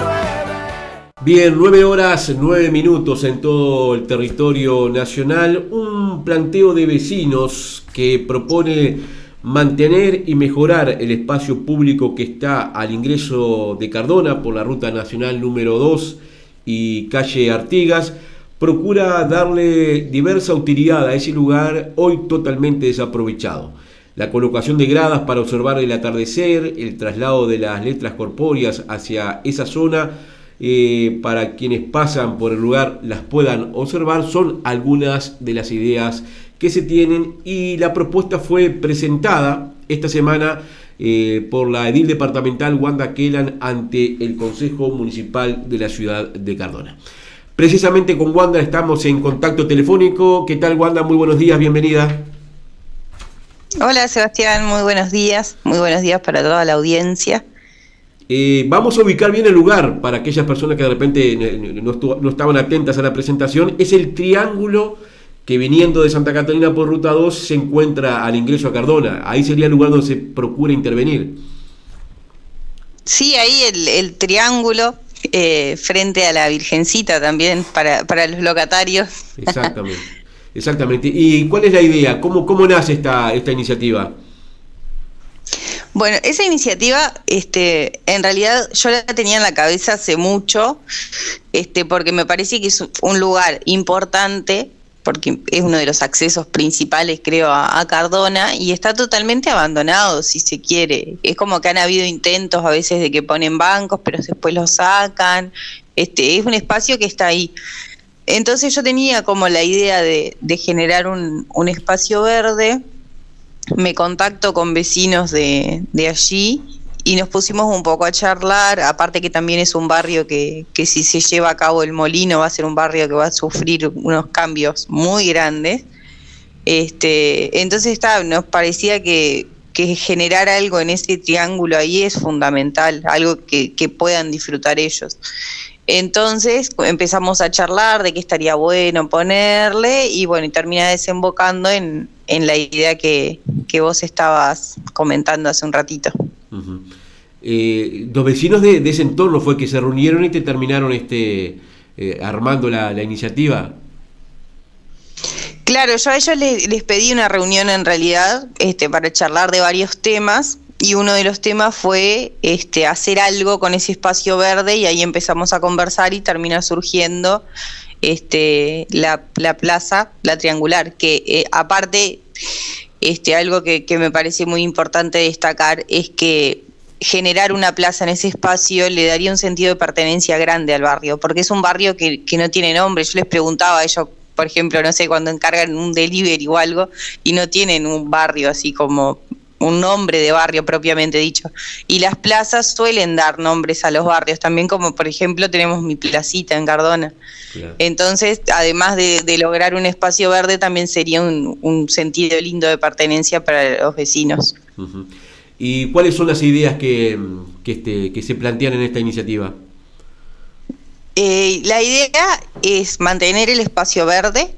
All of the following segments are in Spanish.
nueve. Bien, 9 horas 9 minutos en todo el territorio nacional. Un planteo de vecinos que propone mantener y mejorar el espacio público que está al ingreso de Cardona por la ruta nacional número 2 y calle Artigas. Procura darle diversa utilidad a ese lugar hoy totalmente desaprovechado. La colocación de gradas para observar el atardecer, el traslado de las letras corpóreas hacia esa zona, eh, para quienes pasan por el lugar las puedan observar, son algunas de las ideas que se tienen y la propuesta fue presentada esta semana eh, por la edil departamental Wanda Kellan ante el Consejo Municipal de la ciudad de Cardona. Precisamente con Wanda estamos en contacto telefónico. ¿Qué tal Wanda? Muy buenos días, bienvenida. Hola Sebastián, muy buenos días, muy buenos días para toda la audiencia. Eh, vamos a ubicar bien el lugar para aquellas personas que de repente no, estaban atentas a la presentación. Es el triángulo que viniendo de Santa Catalina por Ruta 2 se encuentra al ingreso a Cardona. Ahí sería el lugar donde se procura intervenir. Sí, ahí el, el triángulo eh, frente a la Virgencita también para, para los locatarios. Exactamente, exactamente. ¿Y cuál es la idea? ¿Cómo, cómo nace esta, esta iniciativa? Bueno, esa iniciativa, este, en realidad yo la tenía en la cabeza hace mucho, este, porque me parece que es un lugar importante porque es uno de los accesos principales, creo, a, Cardona, y está totalmente abandonado, si se quiere. Es como que han habido intentos a veces de que ponen bancos, pero después los sacan. Este, es un espacio que está ahí. Entonces yo tenía como la idea de, generar un, espacio verde, me contacto con vecinos de allí y nos pusimos un poco a charlar, aparte que también es un barrio que, que si se lleva a cabo el molino va a ser un barrio que va a sufrir unos cambios muy grandes. Este, entonces está, nos parecía que, que generar algo en ese triángulo ahí es fundamental, algo que, que puedan disfrutar ellos. Entonces empezamos a charlar de qué estaría bueno ponerle y bueno, y termina desembocando en, en la idea que, que vos estabas comentando hace un ratito. Eh, los vecinos de, ese entorno fue que se reunieron y te terminaron este, eh, armando la, iniciativa. Claro, yo a ellos les, pedí una reunión en realidad este, para charlar de varios temas y uno de los temas fue este, hacer algo con ese espacio verde y ahí empezamos a conversar y termina surgiendo este, la, plaza, la triangular, que eh, aparte este, algo que, me parece muy importante destacar es que generar una plaza en ese espacio le daría un sentido de pertenencia grande al barrio, porque es un barrio que, que no tiene nombre. Yo les preguntaba a ellos, por ejemplo, no sé, cuando encargan un delivery o algo, y no tienen un barrio así como un nombre de barrio propiamente dicho. Y las plazas suelen dar nombres a los barrios, también como por ejemplo tenemos mi placita en Cardona. Entonces, además de, lograr un espacio verde, también sería un, sentido lindo de pertenencia para los vecinos. ¿Y cuáles son las ideas que, que, este, que se plantean en esta iniciativa? Eh, la idea es mantener el espacio verde,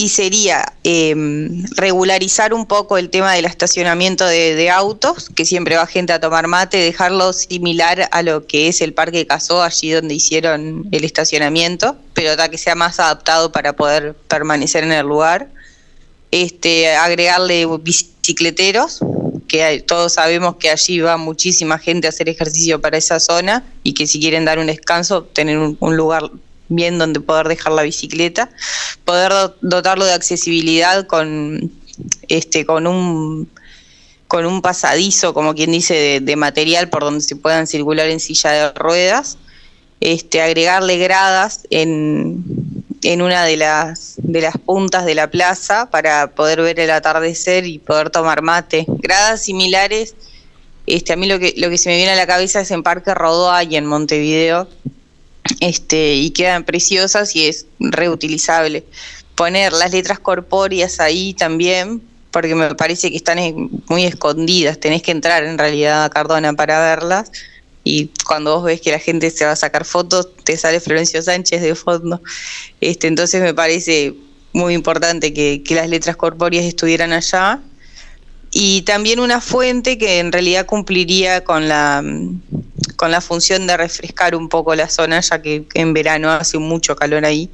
y sería em, regularizar un poco el tema del estacionamiento de, autos, que siempre va gente a tomar mate, dejarlo similar a lo que es el Parque Casó, allí donde hicieron el estacionamiento, pero que sea más adaptado para poder permanecer en el lugar. Este, agregarle bicicleteros, que todos sabemos que allí va muchísima gente a hacer ejercicio para esa zona y que si quieren dar un descanso, tener un lugar bien donde poder dejar la bicicleta, poder dotarlo de accesibilidad con este con un con un pasadizo, como quien dice, de, material por donde se puedan circular en silla de ruedas, este, agregarle gradas en, en una de las, de las puntas de la plaza para poder ver el atardecer y poder tomar mate. Gradas similares, este, a mí lo que, lo que se me viene a la cabeza es en Parque Rodó y en Montevideo, este, y quedan preciosas y es reutilizable. Poner las letras corpóreas ahí también, porque me parece que están muy escondidas, tenés que entrar en realidad a Cardona para verlas. Y cuando vos ves que la gente se va a sacar fotos, te sale Florencio Sánchez de fondo. Este, entonces me parece muy importante que, que las letras corpóreas estuvieran allá. Y también una fuente que en realidad cumpliría con la, con la función de refrescar un poco la zona, ya que en verano hace mucho calor ahí.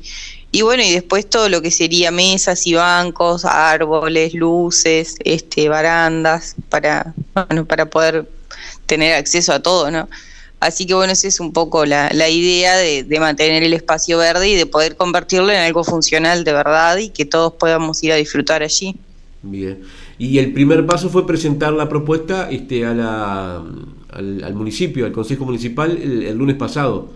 Y bueno, y después todo lo que sería mesas y bancos, árboles, luces, este, barandas, para, bueno, para poder tener acceso a todo, ¿no? Así que bueno, esa es un poco la, la idea de, de, mantener el espacio verde y de poder convertirlo en algo funcional de verdad y que todos podamos ir a disfrutar allí. Bien. Y el primer paso fue presentar la propuesta este, a la, al, al municipio, al Consejo Municipal, el, lunes pasado.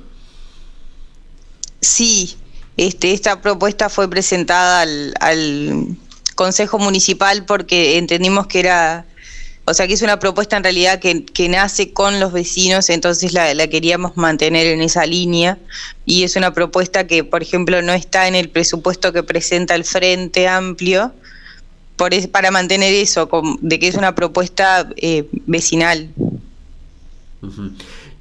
Sí, este, esta propuesta fue presentada al, Consejo Municipal porque entendimos que era o sea que es una propuesta en realidad que, que nace con los vecinos, entonces la, la, queríamos mantener en esa línea y es una propuesta que, por ejemplo, no está en el presupuesto que presenta el Frente Amplio por es, para mantener eso, de que es una propuesta eh, vecinal.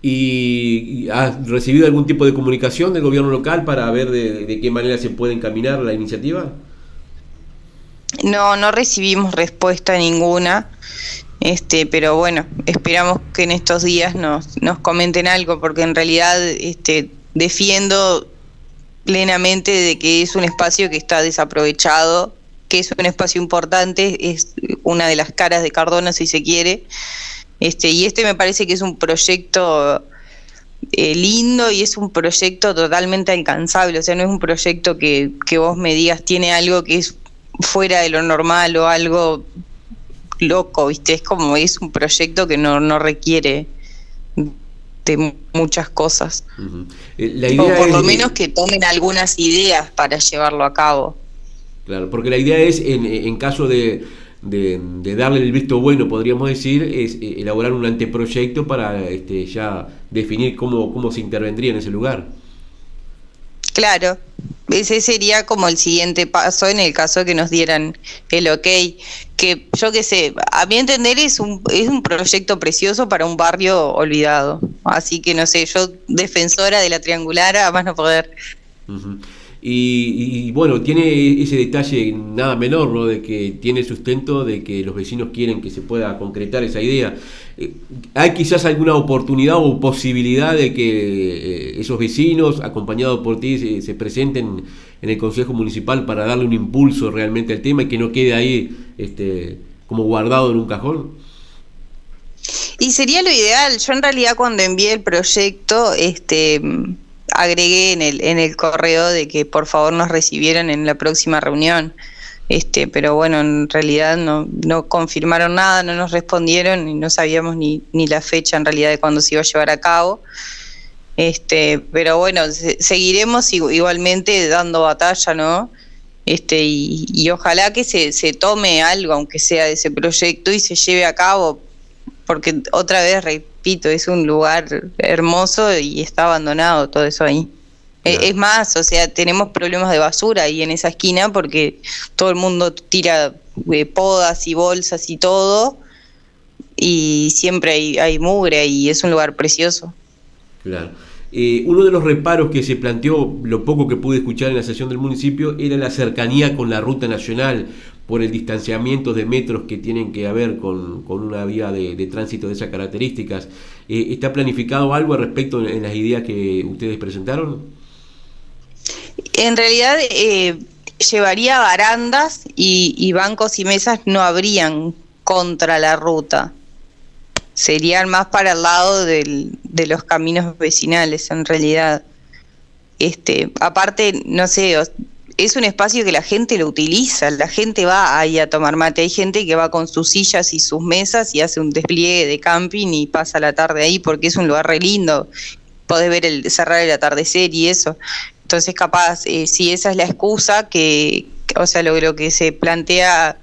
¿Y has recibido algún tipo de comunicación del gobierno local para ver de, de qué manera se puede encaminar la iniciativa? No, no recibimos respuesta ninguna. Este, pero bueno, esperamos que en estos días nos, nos comenten algo, porque en realidad este, defiendo plenamente de que es un espacio que está desaprovechado, que es un espacio importante, es una de las caras de Cardona si se quiere, este, y este me parece que es un proyecto eh, lindo y es un proyecto totalmente alcanzable, o sea, no es un proyecto que, que vos me digas tiene algo que es fuera de lo normal o algo loco, ¿viste? Es como es un proyecto que no, no requiere de muchas cosas. Uh -huh. La idea o por lo menos que tomen algunas ideas para llevarlo a cabo. Claro, porque la idea es, en, en caso de, de, de, darle el visto bueno, podríamos decir, es eh, elaborar un anteproyecto para este, ya definir cómo, cómo se intervendría en ese lugar. Claro, ese sería como el siguiente paso en el caso que nos dieran el ok. Que yo qué sé, a mi entender es un, es un proyecto precioso para un barrio olvidado. Así que no sé, yo defensora de la triangular a más no poder. Uh -huh. Y, bueno, tiene ese detalle nada menor, ¿no? De que tiene sustento de que los vecinos quieren que se pueda concretar esa idea. Eh, ¿Hay quizás alguna oportunidad o posibilidad de que eh, esos vecinos, acompañados por ti, se, se, presenten en el Consejo Municipal para darle un impulso realmente al tema y que no quede ahí este, como guardado en un cajón? Y sería lo ideal. Yo en realidad cuando envié el proyecto, este agregué en el, en el correo de que por favor nos recibieran en la próxima reunión. Este, pero bueno, en realidad no, no confirmaron nada, no nos respondieron y no sabíamos ni, ni la fecha en realidad de cuándo se iba a llevar a cabo. Este, pero bueno, se, seguiremos igualmente dando batalla, ¿no? Este, y, y ojalá que se, se tome algo, aunque sea de ese proyecto, y se lleve a cabo, porque otra vez repito, es un lugar hermoso y está abandonado todo eso ahí. Claro. Es más, o sea, tenemos problemas de basura ahí en esa esquina porque todo el mundo tira eh, podas y bolsas y todo y siempre hay, hay mugre y es un lugar precioso. Claro. Eh, uno de los reparos que se planteó, lo poco que pude escuchar en la sesión del municipio, era la cercanía con la ruta nacional por el distanciamiento de metros que tienen que haber con, con una vía de, tránsito de esas características. Eh, ¿Está planificado algo al respecto en, las ideas que ustedes presentaron? En realidad eh, llevaría barandas y, bancos y mesas no habrían contra la ruta serían más para el lado de los caminos vecinales en realidad. Este, aparte, no sé, es un espacio que la gente lo utiliza, la gente va ahí a tomar mate, hay gente que va con sus sillas y sus mesas y hace un despliegue de camping y pasa la tarde ahí porque es un lugar re lindo, podés ver el cerrar el atardecer y eso. Entonces, capaz, eh, si esa es la excusa que, o sea, lo, lo que se plantea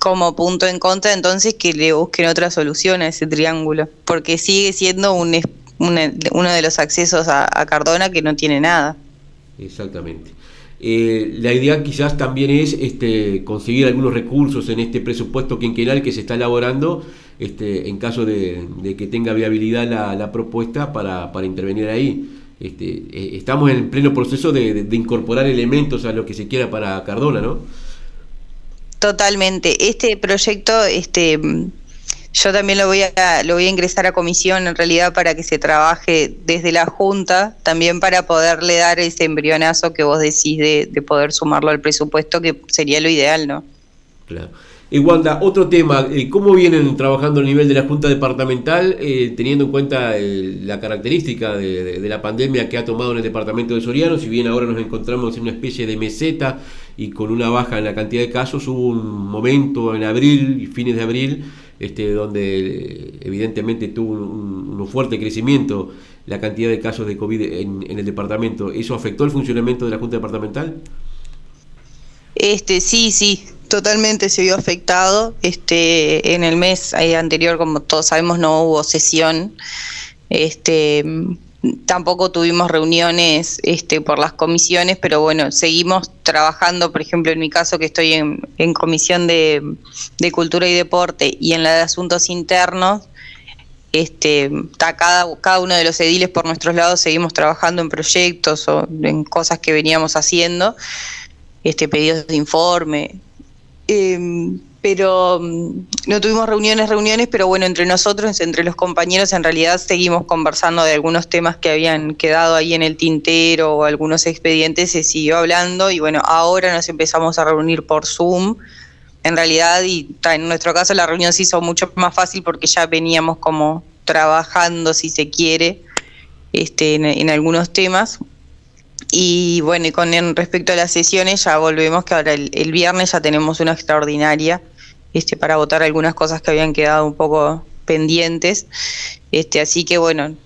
como punto en contra, entonces que le busquen otra solución a ese triángulo, porque sigue siendo un, uno de los accesos a, Cardona que no tiene nada. Exactamente. Eh, la idea quizás también es este, conseguir algunos recursos en este presupuesto quinquenal que se está elaborando, este, en caso de, de que tenga viabilidad la, propuesta para, intervenir ahí. este, eh, estamos en pleno proceso de, incorporar elementos a lo que se quiera para Cardona, ¿no? Totalmente. Este proyecto, este, yo también lo voy a, lo voy a ingresar a comisión en realidad para que se trabaje desde la Junta, también para poderle dar ese embrionazo que vos decís de, de poder sumarlo al presupuesto, que sería lo ideal, ¿no? Claro. Y Wanda, otro tema, eh, ¿cómo vienen trabajando a nivel de la Junta Departamental, eh, teniendo en cuenta la característica de, la pandemia que ha tomado en el departamento de Soriano? Si bien ahora nos encontramos en una especie de meseta y con una baja en la cantidad de casos, hubo un momento en abril y fines de abril este, donde evidentemente tuvo un, fuerte crecimiento la cantidad de casos de COVID en, en el departamento. ¿Eso afectó el funcionamiento de la Junta Departamental? Este, sí, sí, totalmente se vio afectado. Este, en el mes eh, anterior, como todos sabemos, no hubo sesión. Este, tampoco tuvimos reuniones este, por las comisiones, pero bueno, seguimos trabajando, por ejemplo, en mi caso que estoy en, en comisión de, de, cultura y deporte y en la de asuntos internos, este, cada, cada uno de los ediles por nuestros lados seguimos trabajando en proyectos o en cosas que veníamos haciendo este, pedidos de informe. Em, pero mm, no tuvimos reuniones, reuniones, pero bueno, entre nosotros, entre los compañeros, en realidad seguimos conversando de algunos temas que habían quedado ahí en el tintero o algunos expedientes, se siguió hablando y bueno, ahora nos empezamos a reunir por Zoom. En realidad, y en nuestro caso la reunión se hizo mucho más fácil porque ya veníamos como trabajando, si se quiere, este, en algunos temas. Y bueno, y con respecto a las sesiones, ya volvemos que ahora el, viernes ya tenemos una extraordinaria este, para votar algunas cosas que habían quedado un poco pendientes. Este, así que bueno,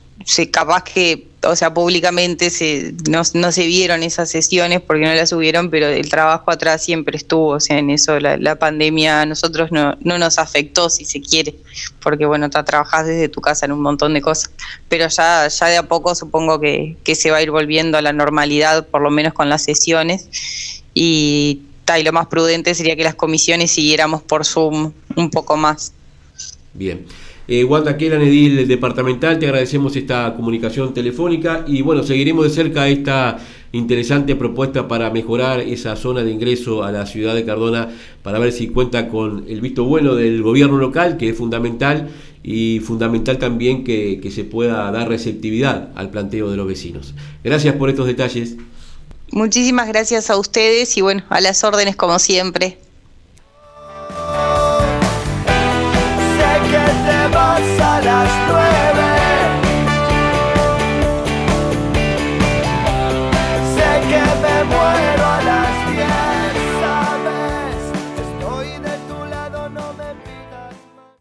capaz que o sea, públicamente se, no, se vieron esas sesiones porque no las hubieron, pero el trabajo atrás siempre estuvo, o sea, en eso la, pandemia a nosotros no, no, nos afectó, si se quiere, porque bueno, te trabajás desde tu casa en un montón de cosas, pero ya, ya de a poco supongo que, que se va a ir volviendo a la normalidad, por lo menos con las sesiones, y, y lo más prudente sería que las comisiones siguiéramos por Zoom un poco más. Bien. Eh, Wanda Kelan, edil departamental, te agradecemos esta comunicación telefónica y bueno, seguiremos de cerca esta interesante propuesta para mejorar esa zona de ingreso a la ciudad de Cardona para ver si cuenta con el visto bueno del gobierno local, que es fundamental, y fundamental también que, que se pueda dar receptividad al planteo de los vecinos. Gracias por estos detalles. Muchísimas gracias a ustedes y bueno, a las órdenes como siempre.